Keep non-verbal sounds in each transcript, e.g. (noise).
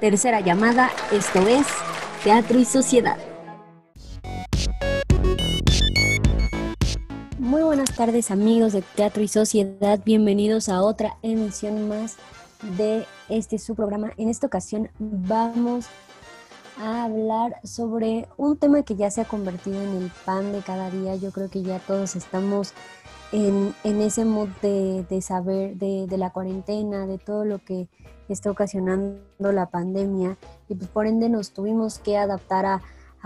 tercera llamada, esto es Teatro y Sociedad. Muy buenas tardes amigos de Teatro y Sociedad, bienvenidos a otra emisión más de este su programa. En esta ocasión vamos a hablar sobre un tema que ya se ha convertido en el pan de cada día. Yo creo que ya todos estamos en, ese mood de, saber de, la cuarentena, de todo lo que está ocasionando la pandemia. Y pues por ende nos tuvimos que adaptar a,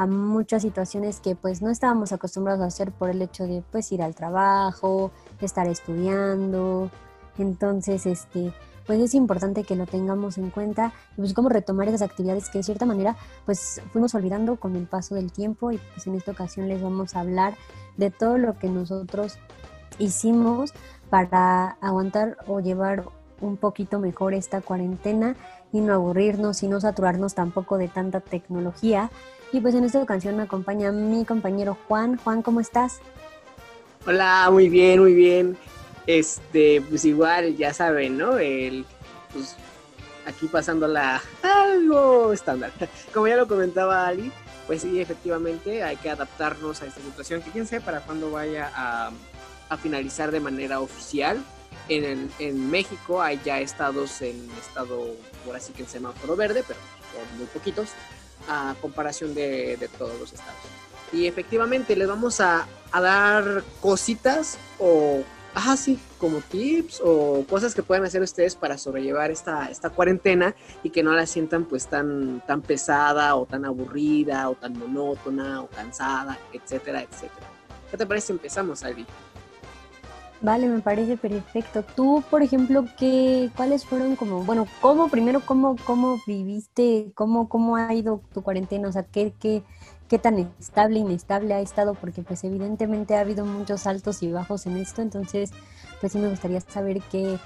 muchas situaciones que pues no estábamos acostumbrados a hacer por el hecho de pues ir al trabajo, estar estudiando. Entonces, este, pues es importante que lo tengamos en cuenta. Y pues cómo retomar esas actividades que de cierta manera pues fuimos olvidando con el paso del tiempo. Y pues en esta ocasión les vamos a hablar de todo lo que nosotros hicimos para aguantar o llevar un poquito mejor esta cuarentena y no aburrirnos y no saturarnos tampoco de tanta tecnología. Y pues en esta ocasión me acompaña mi compañero Juan. Juan, ¿cómo estás? Hola, muy bien, muy bien. Este, pues igual, ya saben, ¿no? El, pues aquí pasándola algo estándar. (laughs) Como ya lo comentaba Ali, pues sí, efectivamente hay que adaptarnos a esta situación, que quién sabe para cuándo vaya a, a finalizar de manera oficial en, en, México hay ya estados en estado, por así que en semáforo verde, pero muy poquitos, a comparación de, de todos los estados. Y efectivamente les vamos a, a, dar cositas o, sí, como tips o cosas que pueden hacer ustedes para sobrellevar esta, esta cuarentena y que no la sientan pues tan, tan pesada o tan aburrida o tan monótona o cansada, etcétera, etcétera. ¿Qué te parece empezamos, Alvi? Vale, me parece perfecto. Tú, por ejemplo, ¿qué, ¿cuáles fueron como, bueno, cómo primero, cómo, cómo viviste, cómo, cómo ha ido tu cuarentena? O sea, ¿qué, qué, qué tan estable, inestable ha estado? Porque pues evidentemente ha habido muchos altos y bajos en esto, entonces pues sí me gustaría saber qué,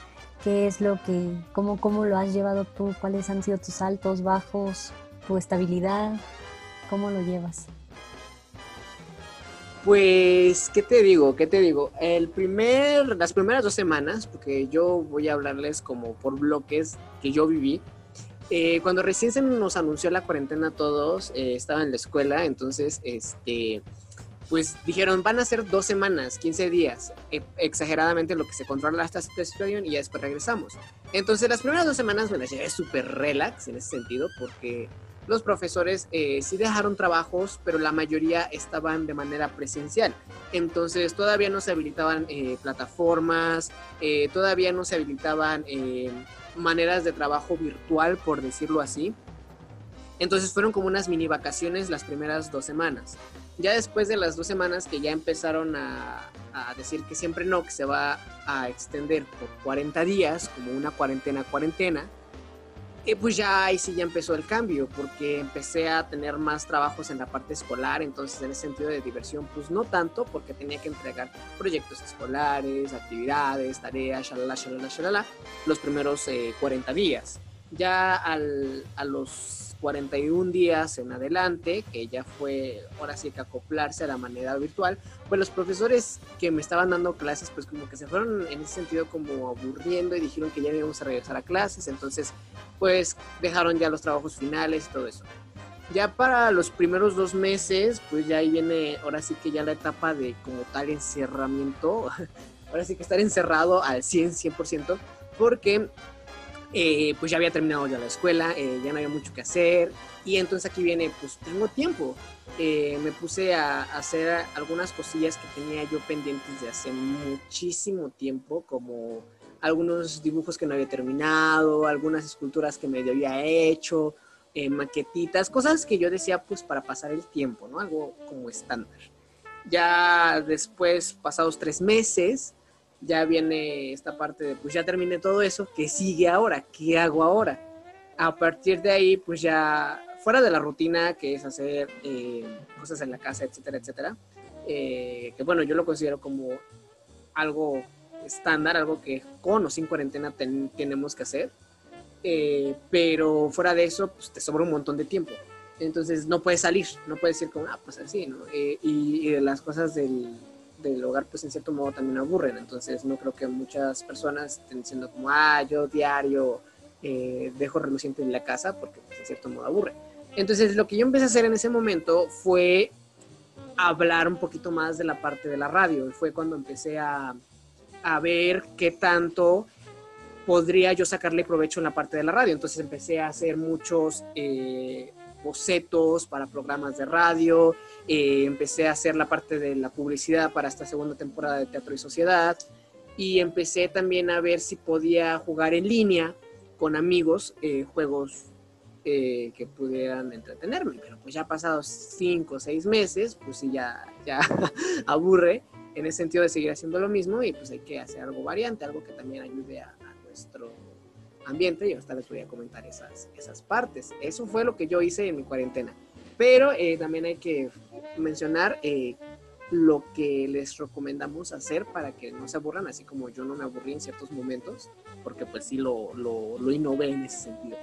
qué es lo que, cómo, cómo lo has llevado tú, cuáles han sido tus altos, bajos, tu estabilidad, cómo lo llevas. Pues, ¿qué te digo? ¿Qué te digo? El primer, las primeras dos semanas, porque yo voy a hablarles como por bloques que yo viví. Eh, cuando recién se nos anunció la cuarentena todos, eh, estaba en la escuela, entonces, este, pues dijeron, van a ser dos semanas, 15 días, e, exageradamente lo que se controla hasta esta situación y ya después regresamos. Entonces, las primeras dos semanas me las llevé súper relax en ese sentido, porque los profesores eh, sí dejaron trabajos, pero la mayoría estaban de manera presencial. Entonces todavía no se habilitaban eh, plataformas, eh, todavía no se habilitaban maneras de trabajo virtual, por decirlo así. Entonces fueron como unas mini vacaciones las primeras dos semanas. Ya después de las dos semanas que ya empezaron a, a decir que siempre no, que se va a extender por 40 días, como una cuarentena cuarentena, y pues ya ahí sí ya empezó el cambio, porque empecé a tener más trabajos en la parte escolar, entonces en ese sentido de diversión, pues no tanto, porque tenía que entregar proyectos escolares, actividades, tareas, shalala, shalala, shalala, los primeros 40 eh, días. Ya al, a los 41 días en adelante, que ya fue ahora sí que acoplarse a la manera virtual, pues los profesores que me estaban dando clases, pues como que se fueron en ese sentido como aburriendo y dijeron que ya íbamos a regresar a clases, entonces pues dejaron ya los trabajos finales y todo eso. Ya para los primeros dos meses, pues ya ahí viene ahora sí que ya la etapa de como tal encerramiento, (laughs) ahora sí que estar encerrado al 100, 100%, porque eh, pues ya había terminado ya la escuela, eh, ya no había mucho que hacer y entonces aquí viene, pues tengo tiempo. Eh, me puse a, hacer algunas cosillas que tenía yo pendientes de hace muchísimo tiempo, como algunos dibujos que no había terminado, algunas esculturas que me había hecho, maquetitas, cosas que yo decía pues para pasar el tiempo, ¿no? Algo como estándar. Ya después, pasados tres meses, ya viene esta parte de, pues ya terminé todo eso, ¿qué sigue ahora? ¿Qué hago ahora? A partir de ahí, pues ya fuera de la rutina, que es hacer eh, cosas en la casa, etcétera, etcétera, eh, que bueno, yo lo considero como algo estándar, algo que con o sin cuarentena tenemos que hacer, eh, pero fuera de eso, pues te sobra un montón de tiempo. Entonces no puedes salir, no puedes decir como, ah, pues así, ¿no? y, y las cosas del, del hogar pues en cierto modo también aburren, entonces no creo que muchas personas estén diciendo como, ah, yo diario eh, dejo reluciente en la casa porque pues, en cierto modo aburre. Entonces lo que yo empecé a hacer en ese momento fue hablar un poquito más de la parte de la radio. Fue cuando empecé a, a ver qué tanto podría yo sacarle provecho en la parte de la radio. Entonces empecé a hacer muchos eh, bocetos para programas de radio, eh, empecé a hacer la parte de la publicidad para esta segunda temporada de Teatro y Sociedad y empecé también a ver si podía jugar en línea con amigos eh, juegos que pudieran entretenerme, pero pues ya pasados cinco o seis meses, pues sí, ya, ya (laughs) aburre en el sentido de seguir haciendo lo mismo y pues hay que hacer algo variante, algo que también ayude a, nuestro ambiente y esta les voy a comentar esas, esas partes. Eso fue lo que yo hice en mi cuarentena. Pero eh, también hay que mencionar eh, lo que les recomendamos hacer para que no se aburran, así como yo no me aburrí en ciertos momentos, porque pues sí lo, lo, lo innové en ese sentido.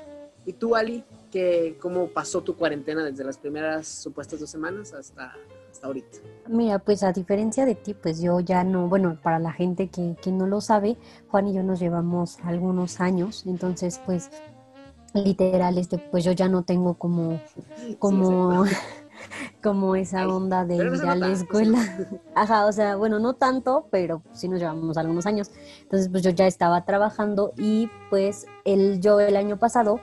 ¿Y tú, Ali, qué, cómo pasó tu cuarentena desde las primeras supuestas dos semanas hasta, ahorita? Mira, pues a diferencia de ti, pues yo ya no, bueno, para la gente que, no lo sabe, Juan y yo nos llevamos algunos años, entonces pues literal, este, pues yo ya no tengo como, como, (laughs) como esa onda de ir a la escuela. Ajá, o sea, bueno, no tanto, pero sí nos llevamos algunos años. Entonces, pues yo ya estaba trabajando y pues el, yo el año pasado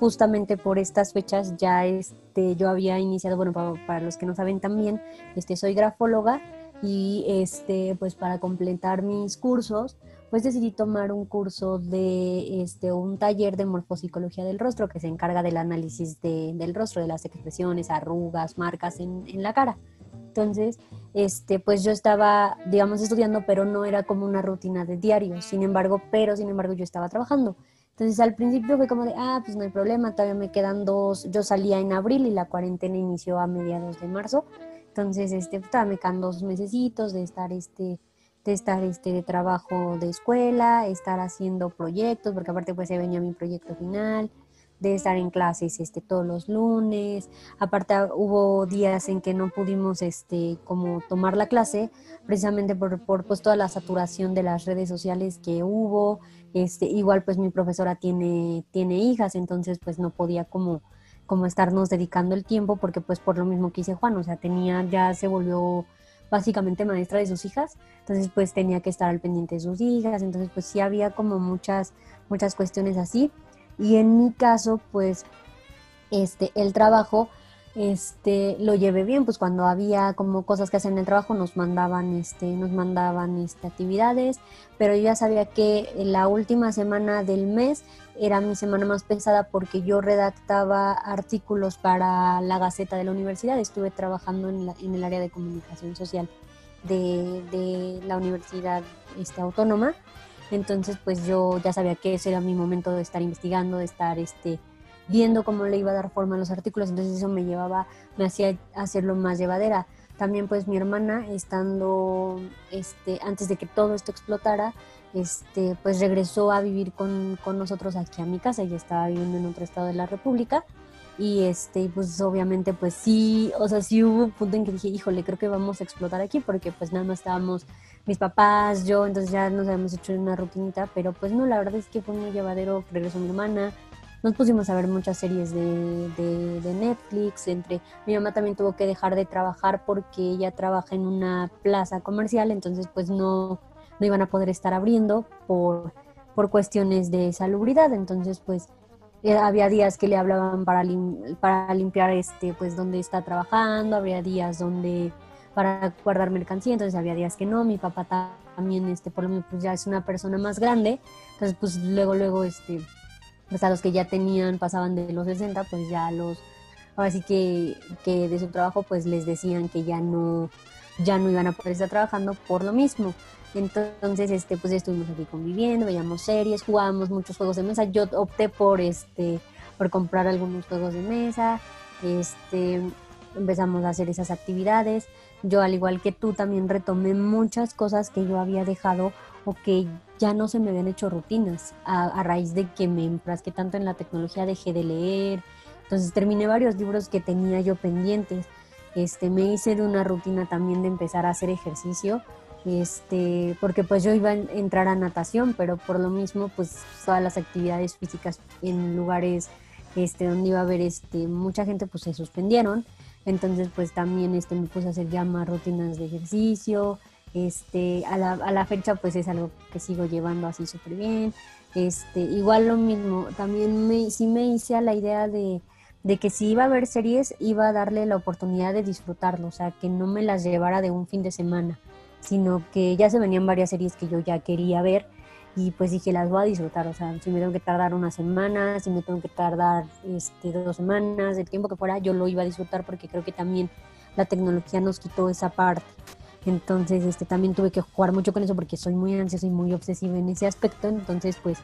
justamente por estas fechas ya este, yo había iniciado, bueno, para, los que no saben también, este, soy grafóloga y este, pues para completar mis cursos, pues decidí tomar un curso de este, un taller de morfopsicología del rostro que se encarga del análisis del rostro, de las expresiones, arrugas, marcas en, en la cara. Entonces, este, pues yo estaba, digamos, estudiando, pero no era como una rutina de diario. Sin embargo, pero sin embargo yo estaba trabajando. Entonces al principio fue como de, ah, pues no hay problema, todavía me quedan dos, yo salía en abril y la cuarentena inició a mediados de marzo, entonces este, pues, todavía me quedan dos mesecitos de estar este, de estar este de trabajo de escuela, estar haciendo proyectos, porque aparte pues se venía mi proyecto final, de estar en clases este, todos los lunes. Aparte hubo días en que no pudimos este, como tomar la clase, precisamente por, por pues, toda la saturación de las redes sociales que hubo. Este, igual pues mi profesora tiene, tiene hijas, entonces pues no podía como, como estarnos dedicando el tiempo, porque pues por lo mismo que hice Juan, o sea, tenía, ya se volvió básicamente maestra de sus hijas, entonces pues tenía que estar al pendiente de sus hijas, entonces pues sí había como muchas, muchas cuestiones así. Y en mi caso, pues, este, el trabajo, este, lo llevé bien, pues cuando había como cosas que hacer en el trabajo nos mandaban, este, nos mandaban, este, actividades, pero yo ya sabía que la última semana del mes era mi semana más pesada porque yo redactaba artículos para la Gaceta de la Universidad, estuve trabajando en, en el área de comunicación social de, de la Universidad este, Autónoma entonces, pues yo ya sabía que ese era mi momento de estar investigando, de estar este, viendo cómo le iba a dar forma a los artículos. Entonces eso me llevaba, me hacía hacerlo más llevadera. También pues mi hermana, estando, este, antes de que todo esto explotara, este, pues regresó a vivir con, con nosotros aquí a mi casa. Ella estaba viviendo en otro estado de la República y este pues obviamente pues sí o sea sí hubo un punto en que dije híjole creo que vamos a explotar aquí porque pues nada más estábamos mis papás yo entonces ya nos habíamos hecho una rutinita pero pues no la verdad es que fue muy llevadero regresó mi hermana nos pusimos a ver muchas series de, de, Netflix entre mi mamá también tuvo que dejar de trabajar porque ella trabaja en una plaza comercial entonces pues no no iban a poder estar abriendo por por cuestiones de salubridad entonces pues había días que le hablaban para, para limpiar este pues donde está trabajando, había días donde para guardar mercancía, entonces había días que no, mi papá también este por lo menos pues ya es una persona más grande, entonces pues luego luego este pues a los que ya tenían pasaban de los 60, pues ya los ahora sí que, que de su trabajo pues les decían que ya no ya no iban a poder estar trabajando por lo mismo. Entonces, este, pues estuvimos aquí conviviendo, veíamos series, jugábamos muchos juegos de mesa. Yo opté por, este, por comprar algunos juegos de mesa. Este, empezamos a hacer esas actividades. Yo, al igual que tú, también retomé muchas cosas que yo había dejado o que ya no se me habían hecho rutinas a, raíz de que me enfrasqué tanto en la tecnología, dejé de leer. Entonces terminé varios libros que tenía yo pendientes. Este, me hice de una rutina también de empezar a hacer ejercicio este, porque pues yo iba a entrar a natación, pero por lo mismo pues todas las actividades físicas en lugares este, donde iba a haber este, mucha gente pues se suspendieron, entonces pues también este, me puse a hacer ya más rutinas de ejercicio, este, a la, a la fecha pues es algo que sigo llevando así súper bien, este, igual lo mismo, también me, sí me hice a la idea de, de que si iba a ver series iba a darle la oportunidad de disfrutarlo, o sea, que no me las llevara de un fin de semana sino que ya se venían varias series que yo ya quería ver y pues dije, las voy a disfrutar, o sea, si me tengo que tardar una semana, si me tengo que tardar este, dos semanas, el tiempo que fuera, yo lo iba a disfrutar porque creo que también la tecnología nos quitó esa parte. Entonces, este, también tuve que jugar mucho con eso porque soy muy ansiosa y muy obsesiva en ese aspecto, entonces pues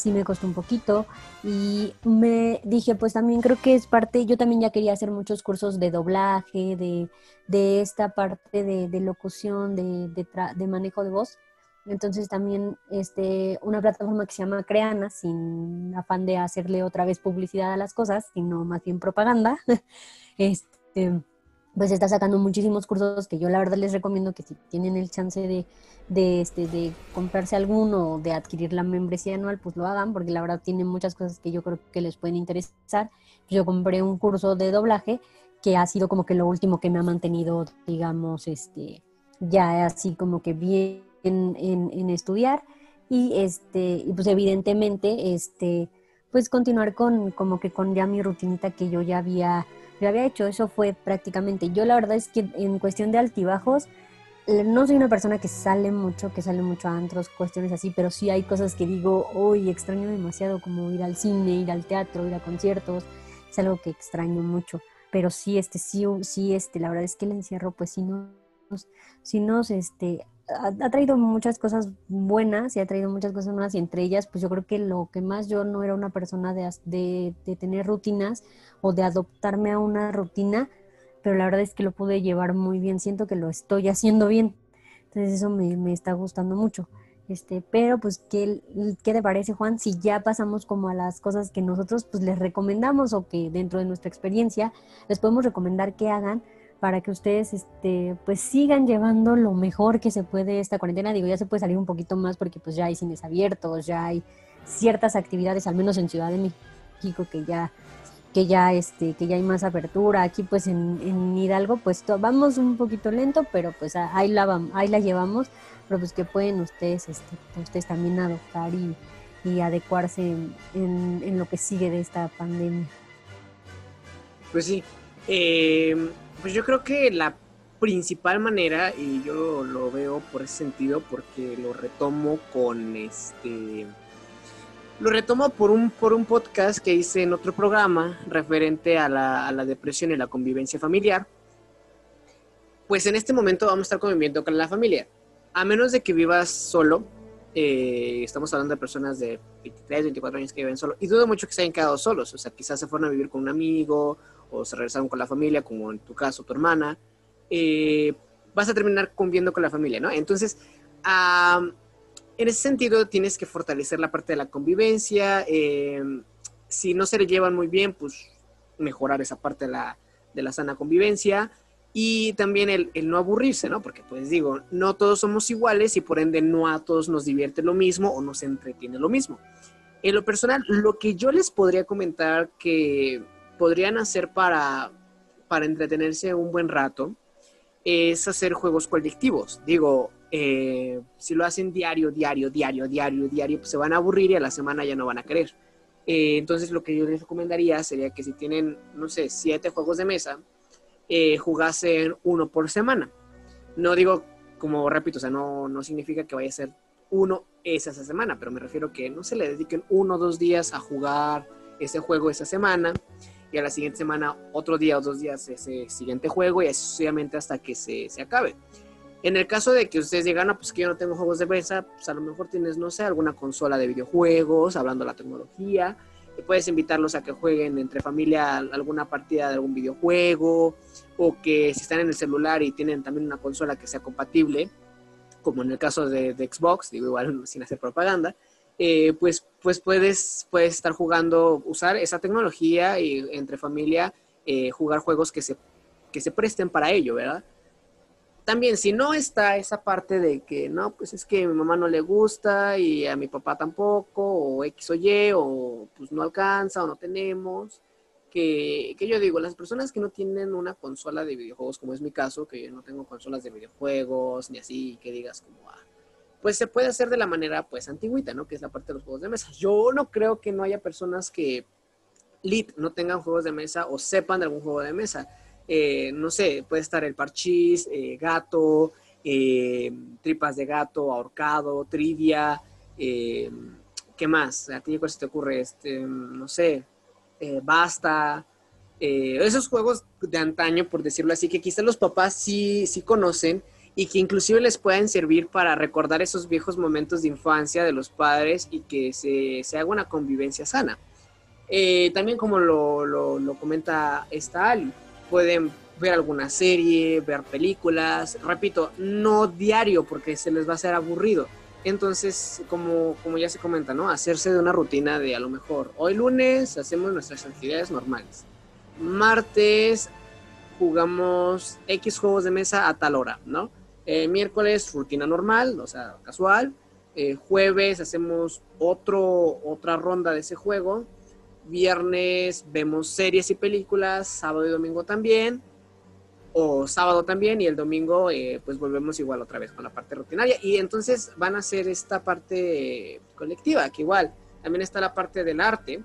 sí me costó un poquito y me dije, pues también creo que es parte, yo también ya quería hacer muchos cursos de doblaje, de, de esta parte de, de locución, de, de, de, manejo de voz. Entonces también este, una plataforma que se llama Creana, sin afán de hacerle otra vez publicidad a las cosas, sino más bien propaganda, (laughs) este, pues está sacando muchísimos cursos que yo la verdad les recomiendo que si tienen el chance de, de, este, de comprarse alguno o de adquirir la membresía anual, pues lo hagan, porque la verdad tienen muchas cosas que yo creo que les pueden interesar. Yo compré un curso de doblaje que ha sido como que lo último que me ha mantenido, digamos, este, ya así como que bien en, estudiar y este, pues evidentemente, este, pues continuar con como que con ya mi rutinita que yo ya había, ya había hecho, eso fue prácticamente. Yo la verdad es que en cuestión de altibajos, no soy una persona que sale mucho, que sale mucho a antros, cuestiones así, pero sí hay cosas que digo, uy, extraño demasiado, como ir al cine, ir al teatro, ir a conciertos, es algo que extraño mucho. Pero sí, este, sí, sí, este, la verdad es que el encierro, pues sí nos, sí nos, este, ha, traído muchas cosas buenas y ha traído muchas cosas buenas y entre ellas, pues yo creo que lo que más yo no era una persona de, de, de tener rutinas o de adoptarme a una rutina, pero la verdad es que lo pude llevar muy bien, siento que lo estoy haciendo bien, entonces eso me, me está gustando mucho. Este, pero pues ¿qué, ¿qué te parece Juan si ya pasamos como a las cosas que nosotros pues les recomendamos o que dentro de nuestra experiencia les podemos recomendar que hagan para que ustedes este, pues sigan llevando lo mejor que se puede esta cuarentena. Digo, ya se puede salir un poquito más porque pues ya hay cines abiertos, ya hay ciertas actividades, al menos en Ciudad de México, que ya que ya este que ya hay más apertura. Aquí pues en, Hidalgo pues vamos un poquito lento pero pues ahí la ahí la llevamos. Pero pues que pueden ustedes este, ustedes también adoptar y, adecuarse en, lo que sigue de esta pandemia. Pues sí eh, pues yo creo que la principal manera y yo lo veo por ese sentido porque lo retomo con este lo retomo por un, por un podcast que hice en otro programa referente a la, depresión y la convivencia familiar. Pues en este momento vamos a estar conviviendo con la familia. A menos de que vivas solo, eh, estamos hablando de personas de 23, 24 años que viven solo, y dudo mucho que se hayan quedado solos, o sea, quizás se fueron a vivir con un amigo o se regresaron con la familia, como en tu caso, tu hermana, eh, vas a terminar conviviendo con la familia, ¿no? Entonces, en ese sentido tienes que fortalecer la parte de la convivencia. Eh, si no se le llevan muy bien, pues mejorar esa parte de la, de la sana convivencia. Y también el, el, no aburrirse, ¿no? Porque pues digo, no todos somos iguales y por ende no a todos nos divierte lo mismo o nos entretiene lo mismo. En lo personal, lo que yo les podría comentar que podrían hacer para, para entretenerse un buen rato es hacer juegos colectivos. Digo, eh, si lo hacen diario, diario, diario, diario, diario, pues se van a aburrir y a la semana ya no van a querer. Eh, entonces lo que yo les recomendaría sería que si tienen, no sé, siete juegos de mesa, eh, jugasen uno por semana. No digo, como repito, o sea, no, no significa que vaya a ser uno esa, esa semana, pero me refiero que no se le dediquen uno o dos días a jugar ese juego esa semana y a la siguiente semana otro día o dos días ese siguiente juego y así sucesivamente hasta que se, se acabe. En el caso de que ustedes digan, no, pues que yo no tengo juegos de mesa, pues a lo mejor tienes, no sé, alguna consola de videojuegos, hablando de la tecnología, puedes invitarlos a que jueguen entre familia alguna partida de algún videojuego, o que si están en el celular y tienen también una consola que sea compatible, como en el caso de, Xbox, digo igual (laughs) sin hacer propaganda, eh, pues, pues puedes, puedes estar jugando, usar esa tecnología y entre familia, eh, jugar juegos que se, que se presten para ello, ¿verdad? también si no está esa parte de que no, pues es que a mi mamá no le gusta y a mi papá tampoco, o X o Y, o pues no alcanza o no tenemos, que, que, yo digo, las personas que no tienen una consola de videojuegos, como es mi caso, que yo no tengo consolas de videojuegos, ni así, que digas como, ah, pues se puede hacer de la manera pues antigüita, ¿no? Que es la parte de los juegos de mesa. Yo no creo que no haya personas que lit no tengan juegos de mesa o sepan de algún juego de mesa. Eh, no sé, puede estar el parchís, eh, gato, eh, tripas de gato, ahorcado, trivia, ¿qué más? ¿A ti cuál se te ocurre? Este, no sé, basta. esos juegos de antaño, por decirlo así, que quizás los papás sí, sí conocen y que inclusive les pueden servir para recordar esos viejos momentos de infancia de los padres y que se, se haga una convivencia sana. también como lo, lo, lo comenta esta Ali, pueden ver alguna serie, ver películas, repito, no diario porque se les va a hacer aburrido. Entonces, como, como ya se comenta, ¿no? Hacerse de una rutina de a lo mejor hoy lunes hacemos nuestras actividades normales. Martes jugamos X juegos de mesa a tal hora, ¿no? Eh, miércoles rutina normal, o sea, casual. Eh, jueves hacemos otro, otra ronda de ese juego viernes vemos series y películas, sábado y domingo también, o sábado también, y el domingo eh, pues volvemos igual otra vez con la parte rutinaria. Y entonces van a ser esta parte colectiva, que igual también está la parte del arte.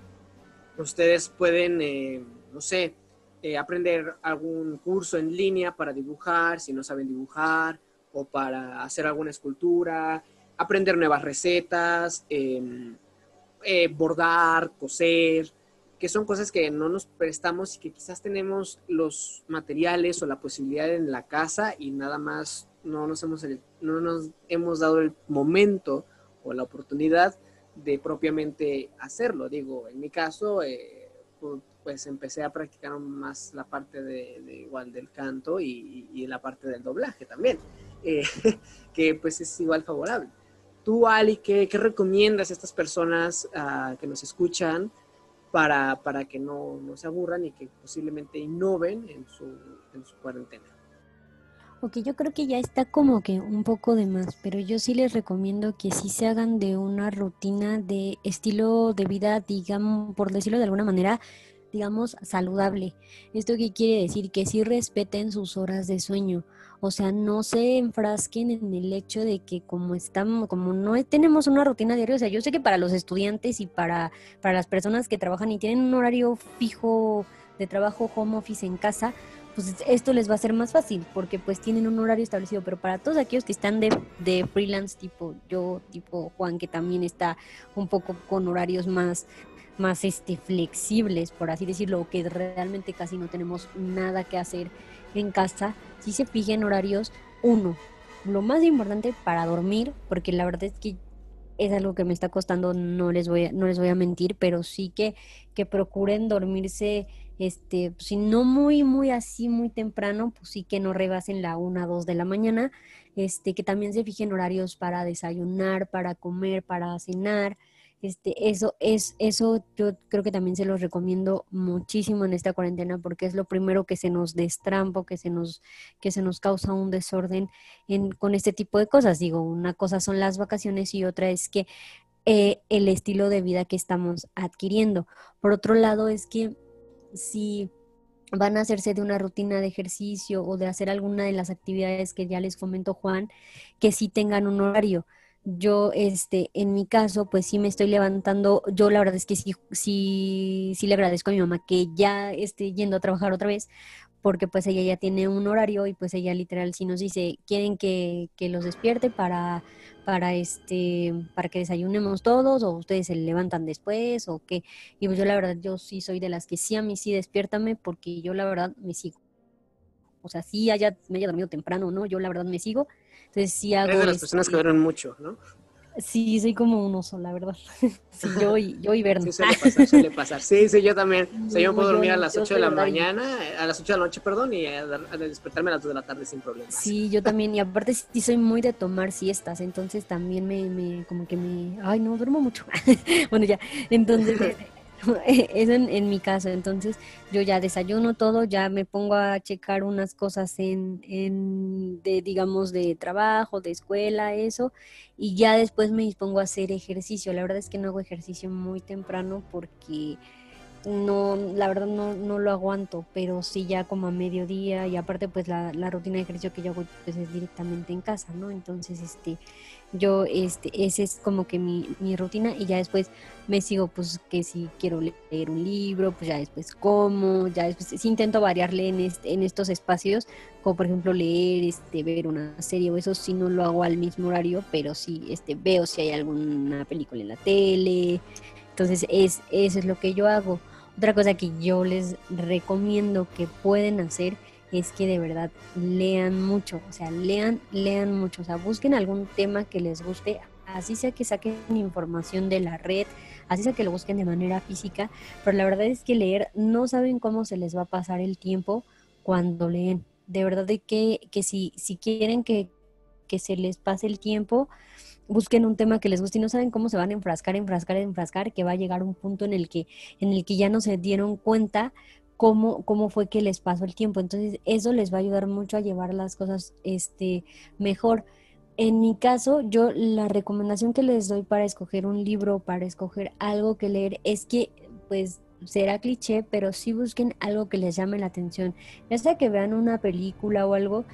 Ustedes pueden, no sé, aprender algún curso en línea para dibujar, si no saben dibujar, o para hacer alguna escultura, aprender nuevas recetas. Em, eh, bordar, coser, que son cosas que no nos prestamos y que quizás tenemos los materiales o la posibilidad en la casa y nada más no nos hemos, no nos hemos dado el momento o la oportunidad de propiamente hacerlo. Digo, en mi caso, eh, pues empecé a practicar más la parte de, igual del canto y, la parte del doblaje también, eh, (laughs) que pues es igual favorable. Tú, Ali, ¿qué, recomiendas a estas personas ah, que nos escuchan para, para que no, no, se aburran y que posiblemente innoven en su, en su cuarentena? Ok, yo creo que ya está como que un poco de más, pero yo sí les recomiendo que sí se hagan de una rutina de estilo de vida, digamos, por decirlo de alguna manera, digamos, saludable. ¿Esto qué quiere decir? Que sí respeten sus horas de sueño. O sea, no se enfrasquen en el hecho de que como estamos, como no tenemos una rutina diaria, o sea, yo sé que para los estudiantes y para, para las personas que trabajan y tienen un horario fijo de trabajo home office en casa, pues esto les va a ser más fácil porque pues tienen un horario establecido, pero para todos aquellos que están de, de freelance tipo yo, tipo Juan, que también está un poco con horarios más más este flexibles, por así decirlo, que realmente casi no tenemos nada que hacer en casa, si se fijen horarios, uno, lo más importante para dormir, porque la verdad es que es algo que me está costando, no les voy a, no les voy a mentir, pero sí que, que procuren dormirse, este, si no muy, muy así, muy temprano, pues sí que no rebasen la una, dos de la mañana, este, que también se fijen horarios para desayunar, para comer, para cenar, este, eso es, eso yo creo que también se los recomiendo muchísimo en esta cuarentena porque es lo primero que se nos destrampa, que se nos, que se nos causa un desorden en, con este tipo de cosas. Digo, una cosa son las vacaciones y otra es que eh, el estilo de vida que estamos adquiriendo. Por otro lado, es que si van a hacerse de una rutina de ejercicio o de hacer alguna de las actividades que ya les comentó Juan, que sí tengan un horario yo, este, en mi caso, pues sí me estoy levantando. Yo la verdad es que sí, sí, sí le agradezco a mi mamá que ya esté yendo a trabajar otra vez, porque pues ella ya tiene un horario y pues ella literal sí nos dice, quieren que, que los despierte para, para este, para que desayunemos todos, o ustedes se levantan después, o qué. Y pues yo la verdad, yo sí soy de las que sí a mí sí despiértame, porque yo la verdad me sigo. O sea, sí haya, me haya dormido temprano, ¿no? Yo la verdad me sigo entonces sí hago... Es de las personas que duermen mucho, ¿no? Sí, soy como un oso, la verdad. (laughs) Sí, yo y, yo y Berna. Sí, suele pasar, suele pasar. Sí, sí, yo también. O sea, yo puedo dormir a las 8 de la mañana, a las 8 de la noche, perdón, y a, despertarme a las 2 de la tarde sin problemas. Sí, yo también. Y aparte sí soy muy de tomar siestas, entonces también me, me como que me... Ay, no, duermo mucho. (laughs) bueno, ya. Entonces (laughs) (laughs) Eso en, en, mi caso. Entonces yo ya desayuno todo, ya me pongo a checar unas cosas en, en de, digamos, de trabajo, de escuela, eso, y ya después me dispongo a hacer ejercicio. La verdad es que no hago ejercicio muy temprano porque no, la verdad no, no lo aguanto, pero sí ya como a mediodía y aparte pues la, la rutina de ejercicio que yo hago pues es directamente en casa, ¿no? Entonces, este, yo, este, ese es como que mi, mi rutina y ya después me sigo pues que si quiero leer un libro, pues ya después como, ya después sí intento variarle en, en estos espacios, como por ejemplo leer, este, ver una serie o eso sí no lo hago al mismo horario, pero sí este, veo si hay alguna película en la tele, entonces es, eso es lo que yo hago. Otra cosa que yo les recomiendo que pueden hacer es que de verdad lean mucho, o sea, lean, lean mucho, o sea, busquen algún tema que les guste, así sea que saquen información de la red, así sea que lo busquen de manera física, pero la verdad es que leer no saben cómo se les va a pasar el tiempo cuando leen. De verdad que, que si, si quieren que, que se les pase el tiempo, busquen un tema que les guste y no saben cómo se van a enfrascar, enfrascar, enfrascar, que va a llegar un punto en el que, en el que ya no se dieron cuenta cómo, cómo fue que les pasó el tiempo. Entonces, eso les va a ayudar mucho a llevar las cosas este, mejor. En mi caso, yo la recomendación que les doy para escoger un libro, para escoger algo que leer, es que, pues, será cliché, pero sí busquen algo que les llame la atención. Ya sea que vean una película o algo,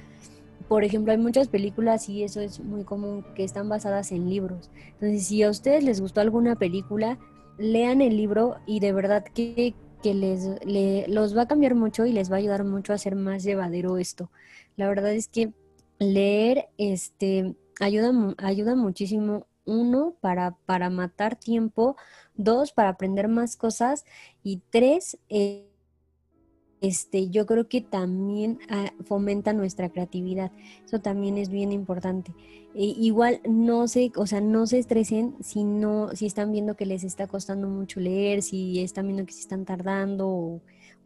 por ejemplo, hay muchas películas y eso es muy común que están basadas en libros. Entonces, si a ustedes les gustó alguna película, lean el libro y de verdad que, les los va a cambiar mucho y les va a ayudar mucho a hacer más llevadero esto. La verdad es que leer este ayuda ayuda muchísimo uno para para matar tiempo, dos para aprender más cosas y tres eh, este, yo creo que también ah, fomenta nuestra creatividad. Eso también es bien importante. E, igual no se, o sea, no se estresen si no, si están viendo que les está costando mucho leer, si están viendo que se están tardando o,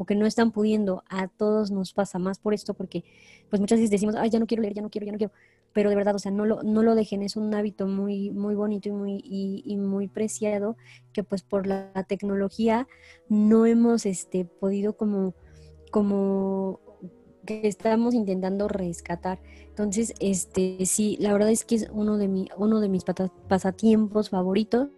que no están pudiendo. A todos nos pasa más por esto, porque pues muchas veces decimos, ay, ya no quiero leer, ya no quiero, ya no quiero. Pero de verdad, o sea, no lo, no lo dejen, es un hábito muy, muy bonito y muy, y, muy preciado, que pues por la tecnología no hemos este, podido como como que estamos intentando rescatar. Entonces, este sí, la verdad es que es uno de mi, uno de mis pasatiempos favoritos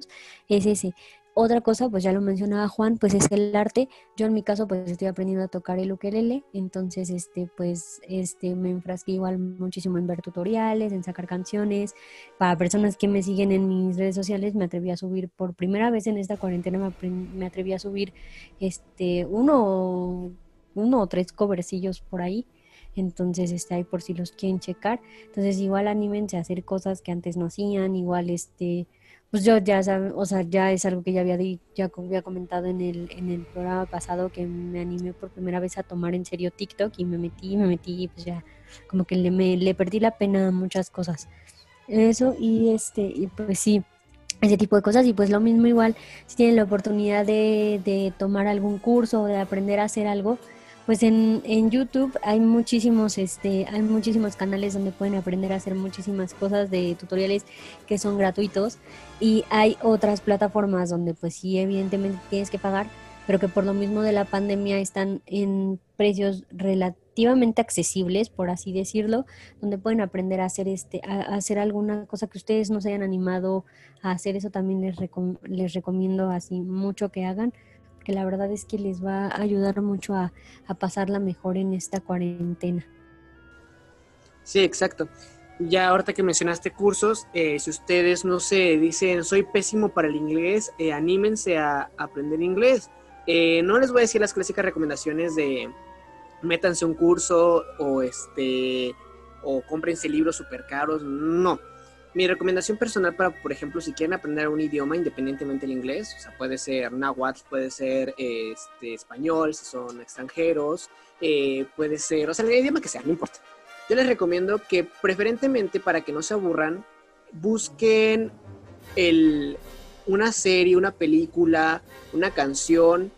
es ese. Otra cosa, pues ya lo mencionaba Juan, pues es el arte. Yo en mi caso, pues estoy aprendiendo a tocar el ukelele, entonces, este, pues, este, me enfrasqué igual muchísimo en ver tutoriales, en sacar canciones. Para personas que me siguen en mis redes sociales, me atreví a subir por primera vez en esta cuarentena, me, me atreví a subir, este, uno uno o tres covercillos por ahí. Entonces, está ahí por si los quieren checar. Entonces, igual anímense a hacer cosas que antes no hacían, igual este, pues yo ya saben, o sea, ya es algo que ya había ya había comentado en el, en el programa pasado que me animé por primera vez a tomar en serio TikTok y me metí, me metí y pues ya como que le, me, le perdí la pena a muchas cosas. Eso y este, y pues sí, ese tipo de cosas y pues lo mismo igual, si tienen la oportunidad de, de tomar algún curso o de aprender a hacer algo, pues en, en, YouTube hay muchísimos, este, hay muchísimos canales donde pueden aprender a hacer muchísimas cosas de tutoriales que son gratuitos. Y hay otras plataformas donde pues sí evidentemente tienes que pagar, pero que por lo mismo de la pandemia están en precios relativamente accesibles, por así decirlo, donde pueden aprender a hacer este, a, hacer alguna cosa que ustedes no se hayan animado a hacer, eso también les, les recomiendo así mucho que hagan que la verdad es que les va a ayudar mucho a, pasarla mejor en esta cuarentena. Sí, exacto. Ya ahorita que mencionaste cursos, eh, si ustedes no se dicen soy pésimo para el inglés, eh, anímense a, aprender inglés. Eh, no les voy a decir las clásicas recomendaciones de métanse un curso o este o cómprense libros súper caros. No mi recomendación personal para, por ejemplo, si quieren aprender un idioma independientemente del inglés, o sea, puede ser náhuatl, puede ser este, español, si son extranjeros, eh, puede ser, o sea, el idioma que sea, no importa. Yo les recomiendo que preferentemente para que no se aburran, busquen el, una serie, una película, una canción.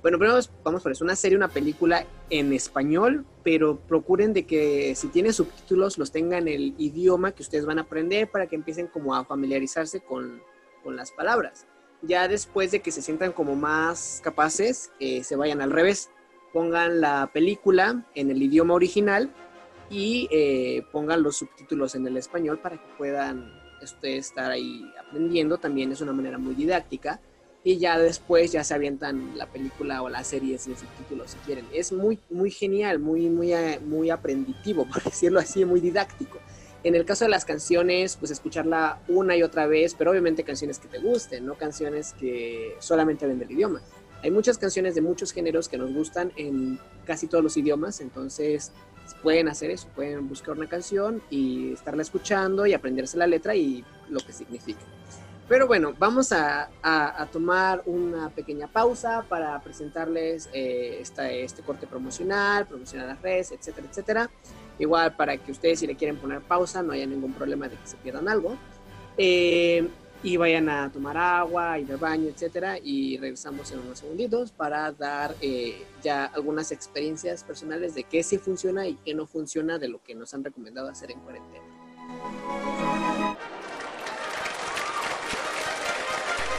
Bueno, primero vamos por eso, una serie, una película en español, pero procuren de que si tiene subtítulos los tengan en el idioma que ustedes van a aprender para que empiecen como a familiarizarse con, con las palabras. ya después de que se sientan como más capaces, eh, se vayan al revés. Pongan la película en el idioma original y eh, pongan los subtítulos en el español para que puedan ustedes estar ahí aprendiendo. También es una manera muy didáctica. Y ya después ya se avientan la película o la serie sin subtítulos si quieren. Es muy, muy genial, muy, muy, eh, muy aprenditivo, (laughs) por decirlo así, muy didáctico. En el caso de las canciones, pues escucharla una y otra vez, pero obviamente canciones que te gusten, no canciones que solamente ven del idioma. Hay muchas canciones de muchos géneros que nos gustan en casi todos los idiomas, entonces pueden hacer eso, pueden buscar una canción y estarla escuchando y aprenderse la letra y lo que significa. Pero bueno, vamos a, tomar una pequeña pausa para presentarles eh, este corte promocional, promocionar las redes, etcétera, etcétera. Igual para que ustedes si le quieren poner pausa no haya ningún problema de que se pierdan algo. Eh, y vayan a tomar agua, ir al baño, etcétera, y regresamos en unos segunditos para dar eh, ya algunas experiencias personales de qué sí funciona y qué no funciona de lo que nos han recomendado hacer en cuarentena.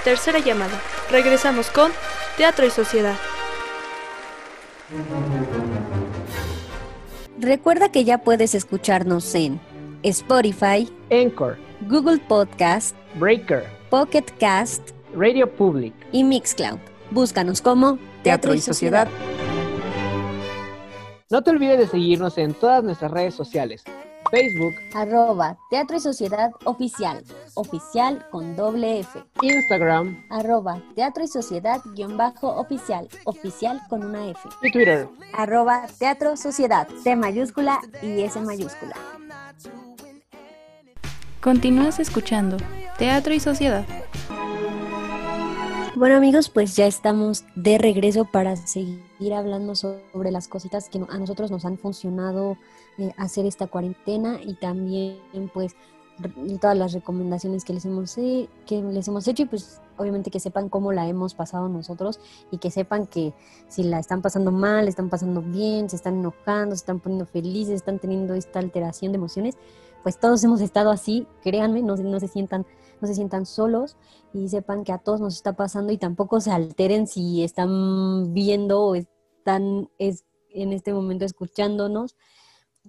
Tercera llamada. Regresamos con Teatro y Sociedad. Recuerda que ya puedes escucharnos en Spotify, Anchor, Google Podcast, Breaker, Pocket Cast, Radio Public y Mixcloud. Búscanos como Teatro, y Sociedad. No te olvides de seguirnos en todas nuestras redes sociales. Facebook, arroba Teatro y Sociedad Oficial, oficial con doble F. Instagram, arroba Teatro y Sociedad guion bajo oficial, oficial con una F. Y Twitter, arroba Teatro Sociedad, T mayúscula y S mayúscula. Continúas escuchando Teatro y Sociedad. Bueno amigos, pues ya estamos de regreso para seguir hablando sobre las cositas que a nosotros nos han funcionado eh, hacer esta cuarentena y también pues todas las recomendaciones que les hemos que les hemos hecho y pues obviamente que sepan cómo la hemos pasado nosotros y que sepan que si la están pasando mal, están pasando bien, se están enojando, se están poniendo felices, están teniendo esta alteración de emociones, pues todos hemos estado así, créanme, no, no se sientan no se sientan solos y sepan que a todos nos está pasando y tampoco se alteren si están viendo o están es, en este momento escuchándonos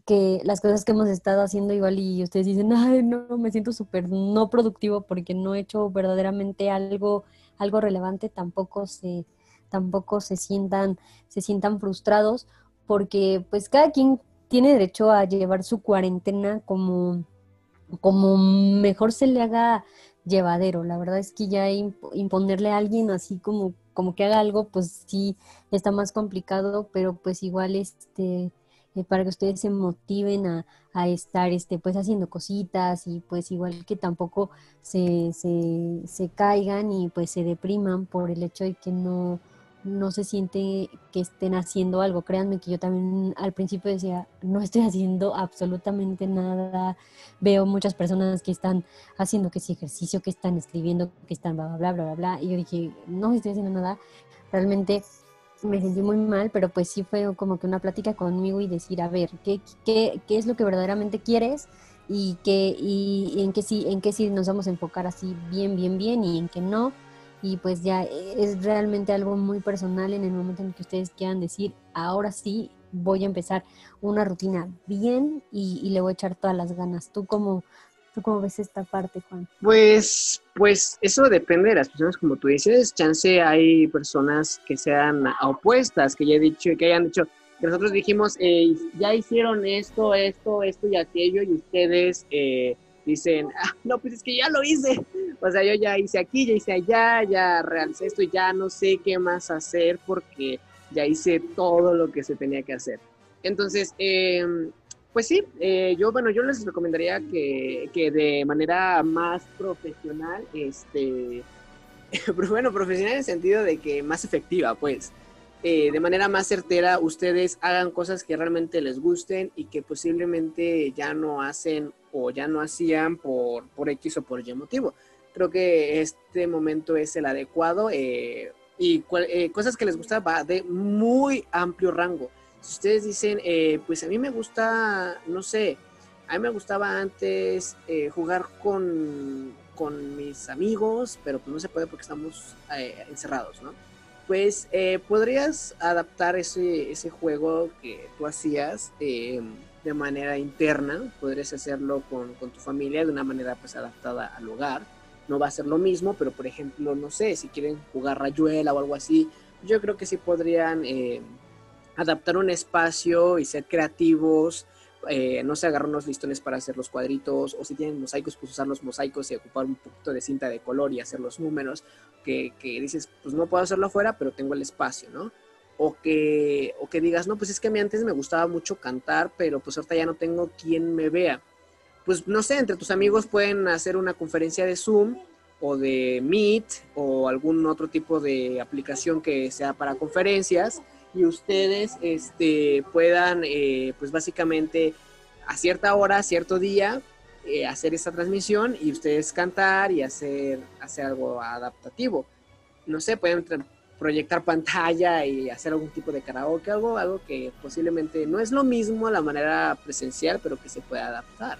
que las cosas que hemos estado haciendo igual y ustedes dicen, ay, no, me siento súper no productivo porque no he hecho verdaderamente algo, algo relevante, tampoco se, tampoco se sientan, se sientan frustrados porque pues cada quien tiene derecho a llevar su cuarentena como, como mejor se le haga llevadero. La verdad es que ya imponerle a alguien así como, como que haga algo, pues sí está más complicado, pero pues igual este eh, para que ustedes se motiven a, estar este, pues haciendo cositas y pues igual que tampoco se, se, caigan y pues se depriman por el hecho de que no, no se siente que estén haciendo algo. Créanme que yo también al principio decía, no estoy (laughs) haciendo absolutamente nada. Veo muchas personas que están haciendo que ese ejercicio, que están escribiendo, que están bla, bla, bla, bla, bla. Y yo dije, no estoy haciendo nada. Realmente me sentí muy mal, pero pues sí fue como que una plática conmigo y decir, a ver, ¿qué, qué, qué es lo que verdaderamente quieres? Y, qué, y, en qué sí, en qué sí nos vamos a enfocar así bien, bien, bien y en qué no. Y pues ya es realmente algo muy personal en el momento en que ustedes quieran decir, ahora sí voy a empezar una rutina bien y, y le voy a echar todas las ganas. ¿Tú cómo, cómo ves esta parte, Juan? Pues, pues eso depende de las personas, como tú dices. Chance hay personas que sean opuestas, que ya he dicho, que hayan dicho, que nosotros dijimos, eh, ya hicieron esto, esto, esto y aquello, y ustedes eh, dicen, (laughs) ah, no, pues es que ya lo hice. O sea, yo ya hice aquí, ya hice allá, ya realicé esto ya no sé qué más hacer porque ya hice todo lo que se tenía que hacer. Entonces, eh, pues sí, eh, yo, bueno, yo les recomendaría que, que de manera más profesional, este, (laughs) bueno, profesional en el sentido de que más efectiva, pues, eh, de manera más certera, ustedes hagan cosas que realmente les gusten y que posiblemente ya no hacen o ya no hacían por, por X o por Y motivo. Creo que este momento es el adecuado eh, y cosas que les gusta va de muy amplio rango si ustedes dicen, eh, pues a mí me gusta, no sé, a mí me gustaba antes eh, jugar con, con mis amigos, pero pues no se puede porque estamos eh, encerrados, ¿no? Pues eh, podrías adaptar ese, ese juego que tú hacías eh, de manera interna, podrías hacerlo con, con, tu familia de una manera pues adaptada al hogar. No va a ser lo mismo, pero por ejemplo, no sé, si quieren jugar rayuela o algo así, yo creo que sí podrían adaptar un espacio y ser creativos eh, no se agarrar unos listones para hacer los cuadritos, o si tienen mosaicos, pues usar los mosaicos y ocupar un poquito de cinta de color y hacer los números, que, dices, pues no puedo hacerlo afuera, pero tengo el espacio, ¿no? O que, o que digas, no, pues es que a mí antes me gustaba mucho cantar, pero pues ahorita ya no tengo quien me vea. Pues no sé, entre tus amigos pueden hacer una conferencia de Zoom o de Meet o algún otro tipo de aplicación que sea para conferencias y ustedes este, puedan, eh, pues básicamente a cierta hora, cierto día, eh, hacer esa transmisión y ustedes cantar y hacer, hacer algo adaptativo. No sé, pueden proyectar pantalla y hacer algún tipo de karaoke, algo, algo que posiblemente no es lo mismo a la manera presencial, pero que se puede adaptar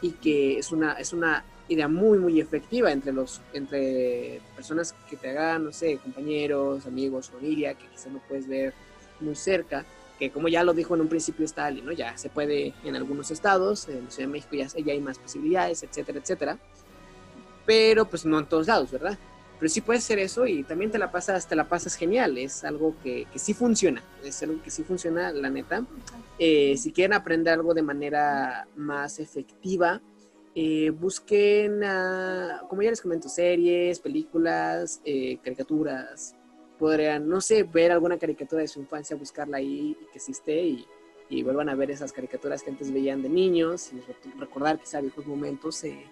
y que es una, es una idea muy, muy efectiva entre, los, entre personas que te hagan, no sé, compañeros, amigos, familia, que quizás no puedes ver muy cerca, que como ya lo dijo en un principio Stalin, ¿no? Ya se puede en algunos estados, en la Ciudad de México ya, ya hay más posibilidades, etcétera, etcétera. Pero pues no en todos lados, ¿verdad? Pero sí puede ser eso y también te la pasas, te la pasas genial, es algo que, que sí funciona, es algo que sí funciona, la neta. Eh, si quieren aprender algo de manera más efectiva, eh, busquen, como ya les comento, series, películas, eh, caricaturas, podrían, no sé, ver alguna caricatura de su infancia, buscarla ahí y que existe y, y vuelvan a ver esas caricaturas que antes veían de niños y recordar quizá viejos momentos. Eh,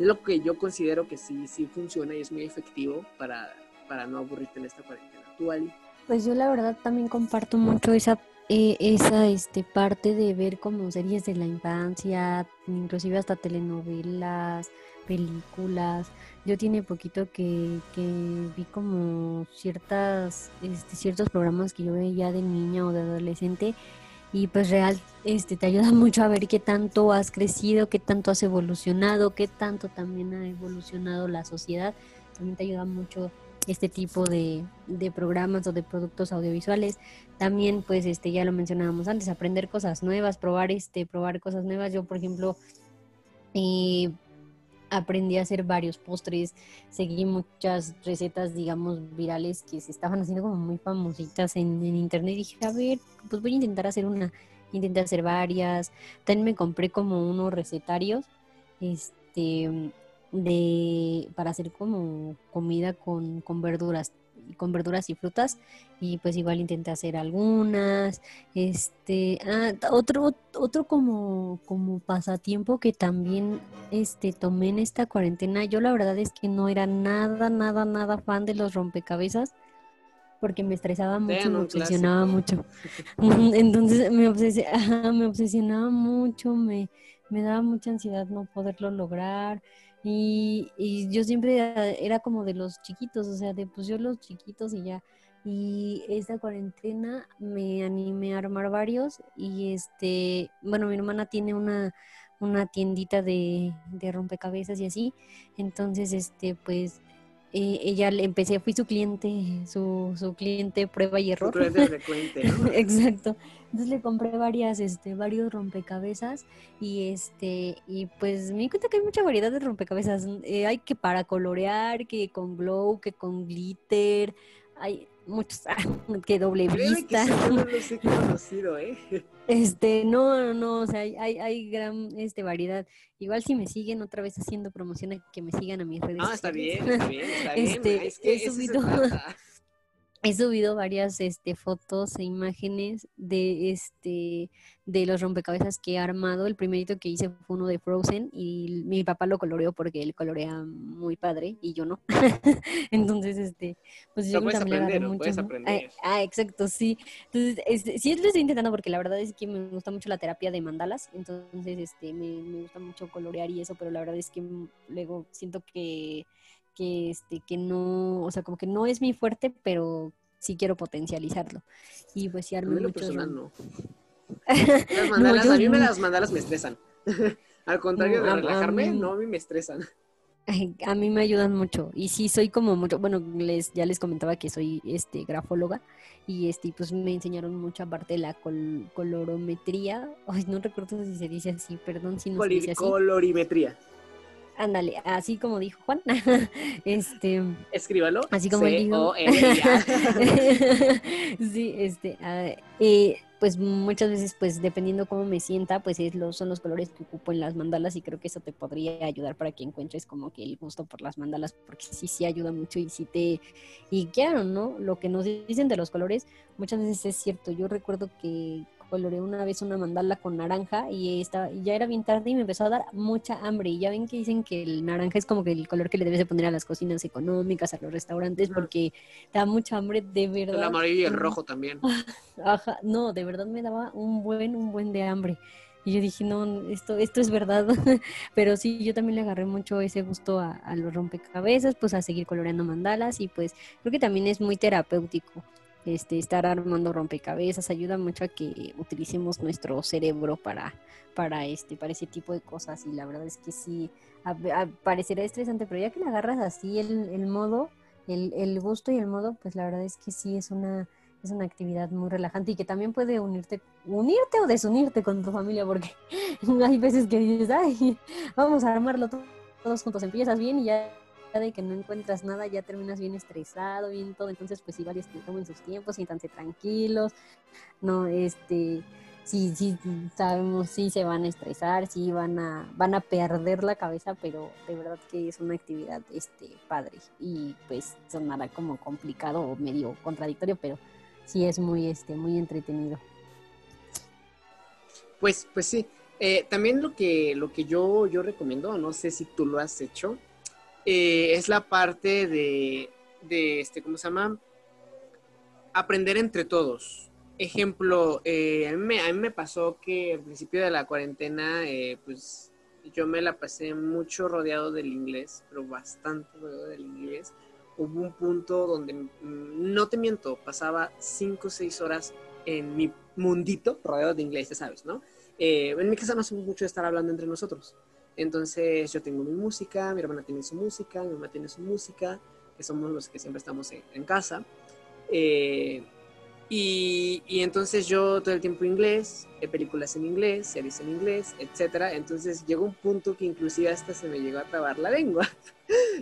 es lo que yo considero que sí, sí funciona y es muy efectivo para, para no aburrirte en esta cuarentena actual. Pues yo la verdad también comparto mucho esa eh, esa este, parte de ver como series de la infancia, inclusive hasta telenovelas, películas. Yo tiene poquito que, vi como ciertas, este, ciertos programas que yo veía de niña o de adolescente y pues real este te ayuda (laughs) mucho a ver qué tanto has crecido, qué tanto has evolucionado, qué tanto también ha evolucionado la sociedad. También te ayuda mucho este tipo de, de, programas o de productos audiovisuales. También, pues, este, ya lo mencionábamos antes, aprender cosas nuevas, probar, este, probar cosas nuevas. Yo, por ejemplo, eh, aprendí a hacer varios postres, seguí muchas recetas, digamos, virales que se estaban haciendo como muy famositas en, internet. Y dije, a ver, pues voy a intentar hacer una, intenté hacer varias. También me compré como unos recetarios, este, de para hacer como comida con, con verduras con verduras y frutas y pues igual intenté hacer algunas este ah, otro otro como como pasatiempo que también este tomé en esta cuarentena yo la verdad es que no era nada nada nada fan de los rompecabezas porque me estresaba mucho me obsesionaba mucho. (laughs) Entonces me, me obsesionaba mucho me me daba mucha ansiedad no poderlo lograr y, y, yo siempre era, como de los chiquitos, o sea, de pues yo los chiquitos y ya. Y esta cuarentena me animé a armar varios y este, bueno, mi hermana tiene una, una tiendita de, de rompecabezas y así. Entonces, este, pues eh, ella le empecé, fui su cliente, su, su cliente prueba y error. (laughs) Exacto. Entonces le compré varias, este, varios rompecabezas y este, y pues me di cuenta que hay mucha variedad de rompecabezas. Eh, hay que para colorear, que con glow, que con glitter, hay muchos, (laughs) que doble vista. no los he conocido, ¿eh? (laughs) Este, no, no, o sea, hay, hay gran este, variedad. Igual si me siguen otra vez haciendo promoción, que me sigan a mis redes. Ah, está bien, está bien, está bien. (laughs) Este, es que he subido, he subido varias este, fotos e imágenes de este de los rompecabezas que he armado. El primerito que hice fue uno de Frozen y mi papá lo coloreó porque él colorea muy padre y yo no. (laughs) Entonces, este, pues yo también aprender, mucho. Ah, ah, exacto, sí. Entonces, este, sí lo estoy intentando porque la verdad es que me gusta mucho la terapia de mandalas. Entonces, este, me, me gusta mucho colorear y eso, pero la verdad es que luego siento que que este que no, o sea, como que no es mi fuerte, pero sí quiero potencializarlo. Y pues sí armé muchos personal, no. (laughs) Las mandalas, a mí me las mandalas me estresan. (laughs) Al contrario de relajarme, no, a mí me estresan. a mí me ayudan mucho y sí soy como mucho, bueno, les ya les comentaba que soy este grafóloga y este pues me enseñaron mucha parte de la colorometría. Ay, no recuerdo si se dice así, perdón si no se dice así. Colorimetría. Ándale, así como dijo Juan. (laughs) este, escríbalo. Así como dijo. (laughs) sí, este, uh, eh, pues muchas veces, pues dependiendo cómo me sienta, pues es son los colores que ocupo en las mandalas y creo que eso te podría ayudar para que encuentres como que el gusto por las mandalas, porque sí, sí ayuda mucho y sí te... Y claro, ¿no? Lo que nos dicen de los colores muchas veces es cierto. Yo recuerdo que coloreé una vez una mandala con naranja y estaba, ya era bien tarde y me empezó a dar mucha hambre. Y ya ven que dicen que el naranja es como que el color que le debes de poner a las cocinas económicas, a los restaurantes, porque da mucha hambre de verdad. El amarillo y el rojo también. (laughs) Ajá, no, de verdad me daba un buen, un buen de hambre. Y yo dije, no, esto, esto es verdad. (laughs) Pero sí, yo también le agarré mucho ese gusto a, a, los rompecabezas, pues a seguir coloreando mandalas y pues creo que también es muy terapéutico este, estar armando rompecabezas ayuda mucho a que utilicemos nuestro cerebro para, para, este, para ese tipo de cosas. Y la verdad es que sí, parecerá estresante, pero ya que le agarras así el, el modo, el, el, gusto y el modo, pues la verdad es que sí es una, es una actividad muy relajante y que también puede unirte, unirte o desunirte con tu familia, porque (laughs) hay veces que dices, ay, vamos a armarlo todos juntos, empiezas bien y ya de que no encuentras nada, ya terminas bien estresado, bien todo, entonces pues igual este, tomen sus tiempos, siéntanse tranquilos, no, este, sí, sí, sabemos, sí se van a estresar, sí van a, van a perder la cabeza, pero de verdad que es una actividad, este, padre, y pues sonará como complicado o medio contradictorio, pero sí es muy, este, muy entretenido. Pues, pues sí. Eh, también lo que, lo que yo, yo recomiendo, no sé si tú lo has hecho, eh, es la parte de, de, este, ¿cómo se llama? Aprender entre todos. Ejemplo, eh, a, mí me, pasó que al principio de la cuarentena, eh, pues yo me la pasé mucho rodeado del inglés, pero bastante rodeado del inglés. Hubo un punto donde, mm, no te miento, pasaba cinco o seis horas en mi mundito rodeado de inglés, ya sabes, ¿no? en mi casa no somos mucho de estar hablando entre nosotros. Entonces yo tengo mi música, mi hermana tiene su música, mi mamá tiene su música, que somos los que siempre estamos en, casa. Eh, y, entonces yo todo el tiempo inglés, películas en inglés, series en inglés, etc. Entonces llegó un punto que inclusive hasta se me llegó a trabar la lengua. (laughs)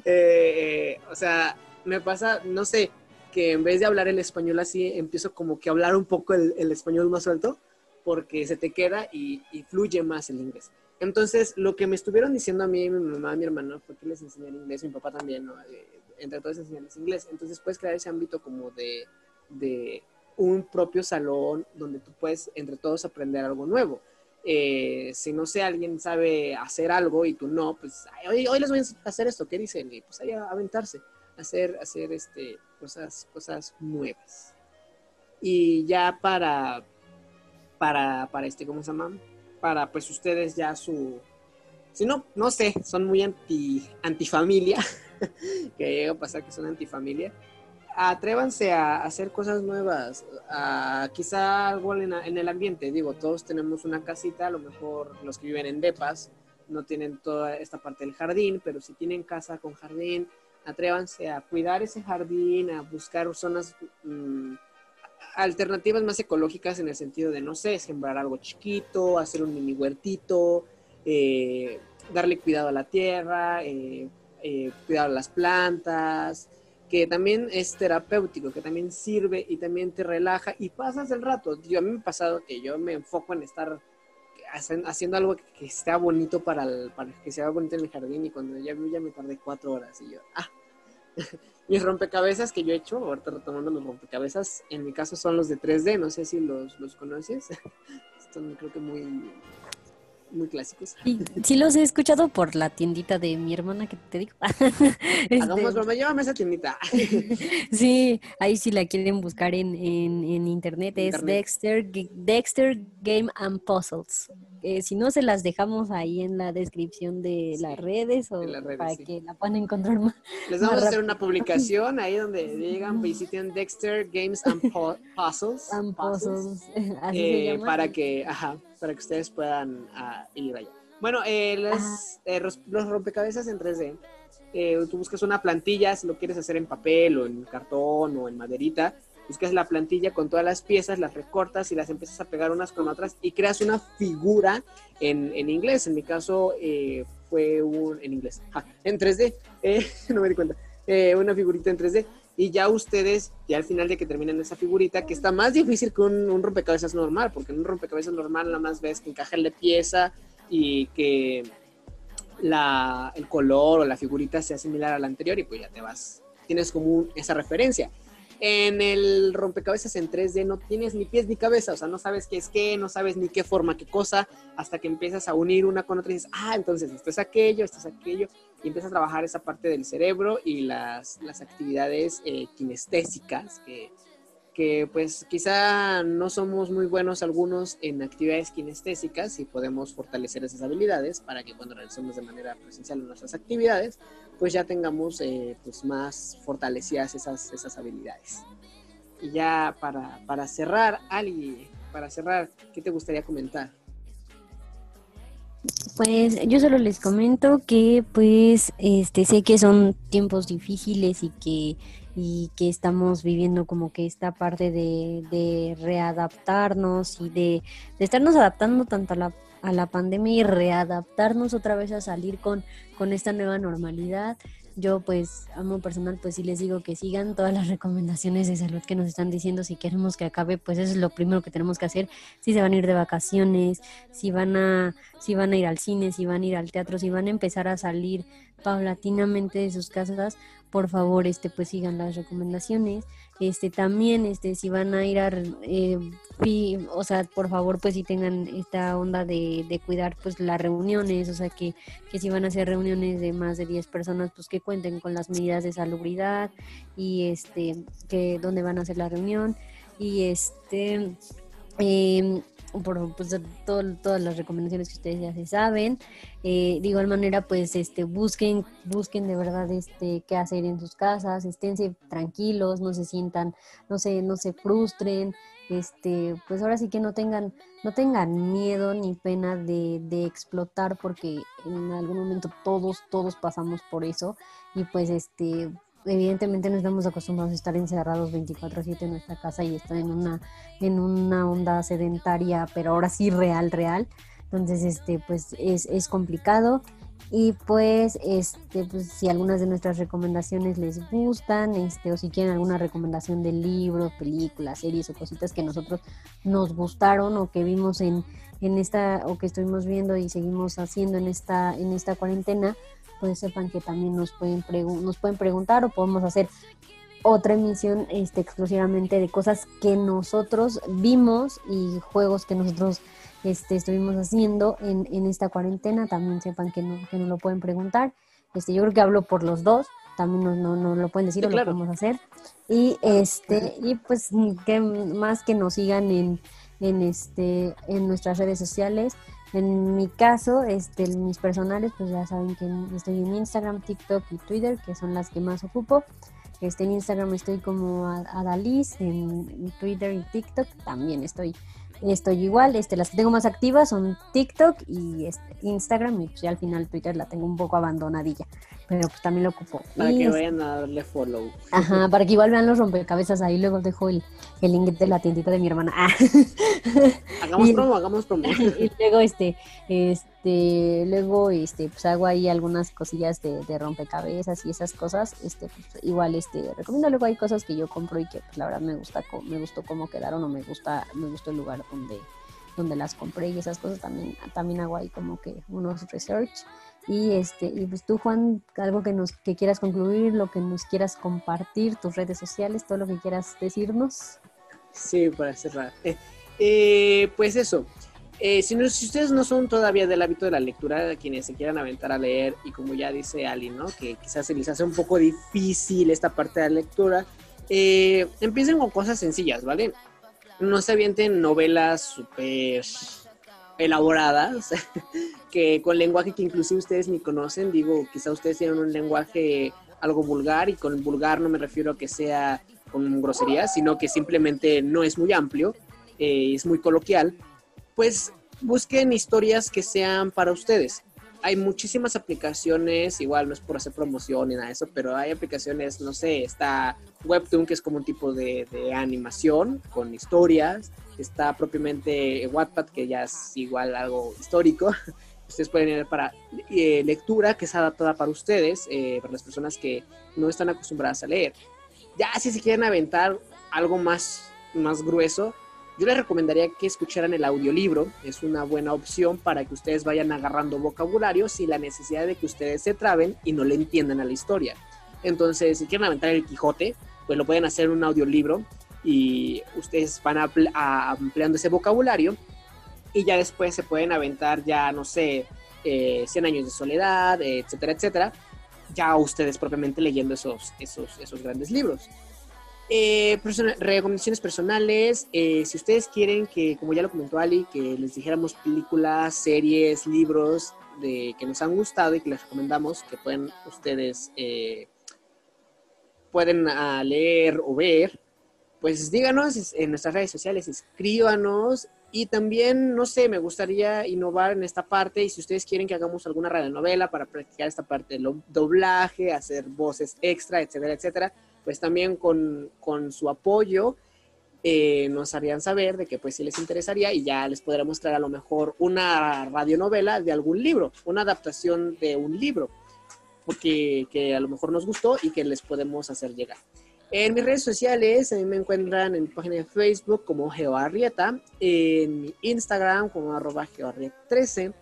Eh, eh, o sea, me pasa, no sé, que en vez de hablar el español así, empiezo como que a hablar un poco el, el español más suelto, porque se te queda y, y fluye más el inglés. Entonces, lo que me estuvieron diciendo a mí, mi mamá, mi hermano, fue que les enseñara inglés, mi papá también, ¿no? Eh, entre todos enseñarles inglés. Entonces, puedes crear ese ámbito como de, un propio salón donde tú puedes entre todos aprender algo nuevo. Eh, si no sé, alguien sabe hacer algo y tú no, pues hoy, les voy a hacer esto, ¿qué dicen? Y pues ahí aventarse, hacer, hacer este, cosas, cosas nuevas. Y ya para, para, para este, ¿cómo se llama? Para pues ustedes ya su, si no, no sé, son muy anti, antifamilia, (laughs) que llega a que son antifamilia, atrévanse a hacer cosas nuevas, a, quizá algo en, el ambiente, digo, todos tenemos una casita, a lo mejor los que viven en depas no tienen toda esta parte del jardín, pero si tienen casa con jardín, atrévanse a cuidar ese jardín, a buscar zonas... Mmm, alternativas más ecológicas en el sentido de, no sé, sembrar algo chiquito, hacer un mini huertito, eh, darle cuidado a la tierra, eh, eh, cuidar a las plantas, que también es terapéutico, que también sirve y también te relaja y pasas el rato. Yo, a mí me ha pasado que yo me enfoco en estar haciendo algo que, sea bonito para, para que sea bonito en el jardín y cuando ya, ya me tardé cuatro horas y yo, ah, (laughs) mis rompecabezas que yo he hecho, ahorita retomando los rompecabezas, en mi caso son los de 3D, no sé si los, los conoces. (laughs) Están creo que muy, muy clásicos. Sí, sí, los he escuchado por la tiendita de mi hermana que te digo. (laughs) este... Hagamos broma, llévame esa tiendita. (laughs) sí, ahí si la quieren buscar en, en, en internet, es Dexter, Dexter Game and Puzzles. Eh, si no, se las dejamos ahí en la descripción de las redes o para que la puedan encontrar más. Les vamos a hacer una publicación ahí donde digan, (laughs) visiten Dexter Games and Puzzles. And puzzles. Así eh, se llama. Para que, ajá, para que ustedes puedan uh, ir allá. Bueno, eh, les, eh, los rompecabezas en 3D eh, tú buscas una plantilla, si lo quieres hacer en papel o en cartón o en maderita, buscas la plantilla con todas las piezas, las recortas y las empiezas a pegar unas con otras y creas una figura en, en inglés. En mi caso eh, fue un, en inglés, en 3D, (laughs) eh, no me di cuenta, eh, una figurita en 3D. Y ya ustedes, ya al final de que terminan esa figurita, que está más difícil que un, rompecabezas normal, porque en un rompecabezas normal nada más ves que encaja la pieza y que la, el color o la figurita sea similar a la anterior y pues ya te vas, tienes como esa referencia. En el rompecabezas en 3D no tienes ni pies ni cabeza, o sea, no sabes qué es qué, no sabes ni qué forma, qué cosa, hasta que empiezas a unir una con otra y dices, ah, entonces esto es aquello, esto es aquello, y empiezas a trabajar esa parte del cerebro y las, las actividades eh, kinestésicas que, que pues quizá no somos muy buenos algunos en actividades kinestésicas y podemos fortalecer esas habilidades para que cuando realicemos de manera presencial nuestras actividades, pues ya tengamos eh, pues más fortalecidas esas, esas habilidades. Y ya para, para cerrar, Ali, para cerrar, ¿qué te gustaría comentar? Pues yo solo les comento que pues este sé que son tiempos difíciles y que y que estamos viviendo como que esta parte de, readaptarnos y de, estarnos adaptando tanto a la, a la pandemia y readaptarnos otra vez a salir con, con esta nueva normalidad yo pues amo personal pues sí les digo que sigan todas las recomendaciones de salud que nos están diciendo. Si queremos que acabe pues eso es lo primero que tenemos que hacer. Si se van a ir de vacaciones si van a si van a ir al cine si van a ir al teatro si van a empezar a salir paulatinamente de sus casas por favor este pues sigan las recomendaciones. Este también este si van a ir a eh, o sea por favor pues si tengan esta onda de, de, cuidar pues las reuniones o sea que, que si van a hacer reuniones de más de 10 personas pues que cuenten con las medidas de salubridad y este que dónde van a hacer la reunión. Y este eh, por pues, todas las recomendaciones que ustedes ya se saben. Eh, de igual manera, pues este, busquen, busquen de verdad este, qué hacer en sus casas, esténse tranquilos, no se sientan, no se, no se frustren, este, pues ahora sí que no tengan, no tengan miedo ni pena de, de explotar, porque en algún momento todos, todos pasamos por eso, y pues este evidentemente no estamos acostumbrados a estar encerrados 24/7 en nuestra casa y estar en una, en una onda sedentaria, pero ahora sí real, real. Entonces, este, pues es, es complicado. Y pues, este, pues, si algunas de nuestras recomendaciones les gustan, este, o si quieren alguna recomendación de libros, películas, series o cositas que nosotros nos gustaron o que vimos en, en esta, o que estuvimos viendo y seguimos haciendo en esta, en esta cuarentena, pues sepan que también nos pueden, nos pueden preguntar o podemos hacer otra emisión este, exclusivamente de cosas que nosotros vimos y juegos que nosotros este, estuvimos haciendo en, en esta cuarentena. También sepan que, no, que nos lo pueden preguntar. Este, yo creo que hablo por los dos. También nos, no, lo pueden decir o lo podemos hacer. Y este y pues que más que nos sigan en, en, este, en nuestras redes sociales. En mi caso, este, mis personales, pues ya saben que estoy en Instagram, TikTok y Twitter, que son las que más ocupo. Este, en Instagram estoy como Adaliz, en Twitter y TikTok también estoy estoy igual. Este, las que tengo más activas son TikTok y este, Instagram, y pues ya al final Twitter la tengo un poco abandonadilla, pero pues también lo ocupo. Para que vayan a darle follow. (laughs) Ajá, para que igual vean los rompecabezas ahí, luego dejo el, el link de la tiendita de mi hermana. Ah. (laughs) Hagamos promo, hagamos promo. (laughs) Y luego este, este, luego este, pues hago ahí algunas cosillas de, de rompecabezas y esas cosas, este, pues, igual este, recomiendo luego hay cosas que yo compro y que pues la verdad me gusta, me gustó cómo quedaron o me gusta, me gustó el lugar donde, donde las compré y esas cosas también, también hago ahí como que unos research. Y este, y pues tú, Juan, algo que nos que quieras concluir, lo que nos quieras compartir, tus redes sociales, todo lo que quieras decirnos. Sí, para cerrar. Eh, eh, pues eso. Eh, si, si, ustedes no son todavía del hábito de la lectura, quienes se quieran aventar a leer, y como ya dice Ali, ¿no? Que quizás se les hace un poco difícil esta parte de la lectura, empiecen con cosas sencillas, ¿vale? no se avienten novelas súper elaboradas, (laughs) que con lenguaje que inclusive ustedes ni conocen, digo, quizá ustedes tienen un lenguaje algo vulgar y con vulgar no me refiero a que sea con grosería, sino que simplemente no es muy amplio, eh, es muy coloquial, pues busquen historias que sean para ustedes. hay muchísimas aplicaciones, igual no es por hacer promoción ni nada de eso, pero hay aplicaciones, no sé, está Webtoon, que es como un tipo de, animación con historias, está propiamente Wattpad, que ya es igual algo histórico. (laughs) Ustedes pueden ir para eh, lectura, que es adaptada para ustedes, eh, para las personas que no están acostumbradas a leer. Ya si se quieren aventar algo más, más grueso, yo les recomendaría que escucharan el audiolibro, es una buena opción para que ustedes vayan agarrando vocabulario sin la necesidad de que ustedes se traben y no le entiendan a la historia. Entonces, si quieren aventar el Quijote, pues lo pueden hacer en un audiolibro y ustedes van ampliando ese vocabulario y ya después se pueden aventar ya, no sé, eh, 100 años de soledad, etcétera, etcétera, ya ustedes propiamente leyendo esos, esos, esos grandes libros. Eh, recomendaciones personales, eh, si ustedes quieren que, como ya lo comentó Ali, que les dijéramos películas, series, libros de, que nos han gustado y que les recomendamos, que pueden ustedes eh, pueden ah, leer o ver, pues díganos en nuestras redes sociales, escríbanos. Y también, no sé, me gustaría innovar en esta parte y si ustedes quieren que hagamos alguna radionovela para practicar esta parte del doblaje, hacer voces extra, etcétera, etcétera, pues también con, su apoyo eh, nos harían saber de que pues les interesaría y ya les podré mostrar a lo mejor una radionovela de algún libro, una adaptación de un libro, porque que a lo mejor nos gustó y que les podemos hacer llegar. En mis redes sociales, a me encuentran en mi página de Facebook como GeoArrieta, en mi Instagram como arroba GeoArriet13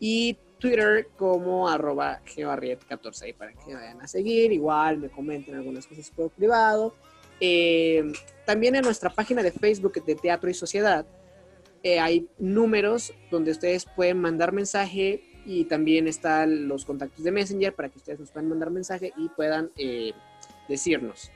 y Twitter como arroba geoarriet14 ahí para que vayan a seguir, igual me comenten algunas cosas por privado. Eh, también en nuestra página de Facebook de Teatro y Sociedad eh, hay números donde ustedes pueden mandar mensaje y también están los contactos de Messenger para que ustedes nos puedan mandar mensaje y puedan eh, decirnos.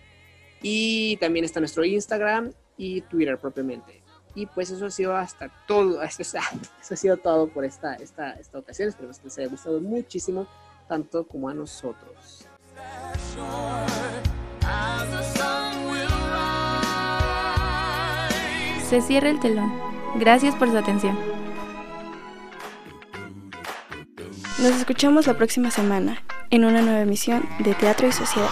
Y también está nuestro Instagram y Twitter propiamente. Y pues eso ha sido hasta todo, (laughs) eso, ha sido todo por esta, esta, esta ocasión. Espero que les haya gustado muchísimo, tanto como a nosotros. Se cierra el telón. Gracias por su atención. Nos escuchamos la próxima semana en una nueva emisión de Teatro y Sociedad.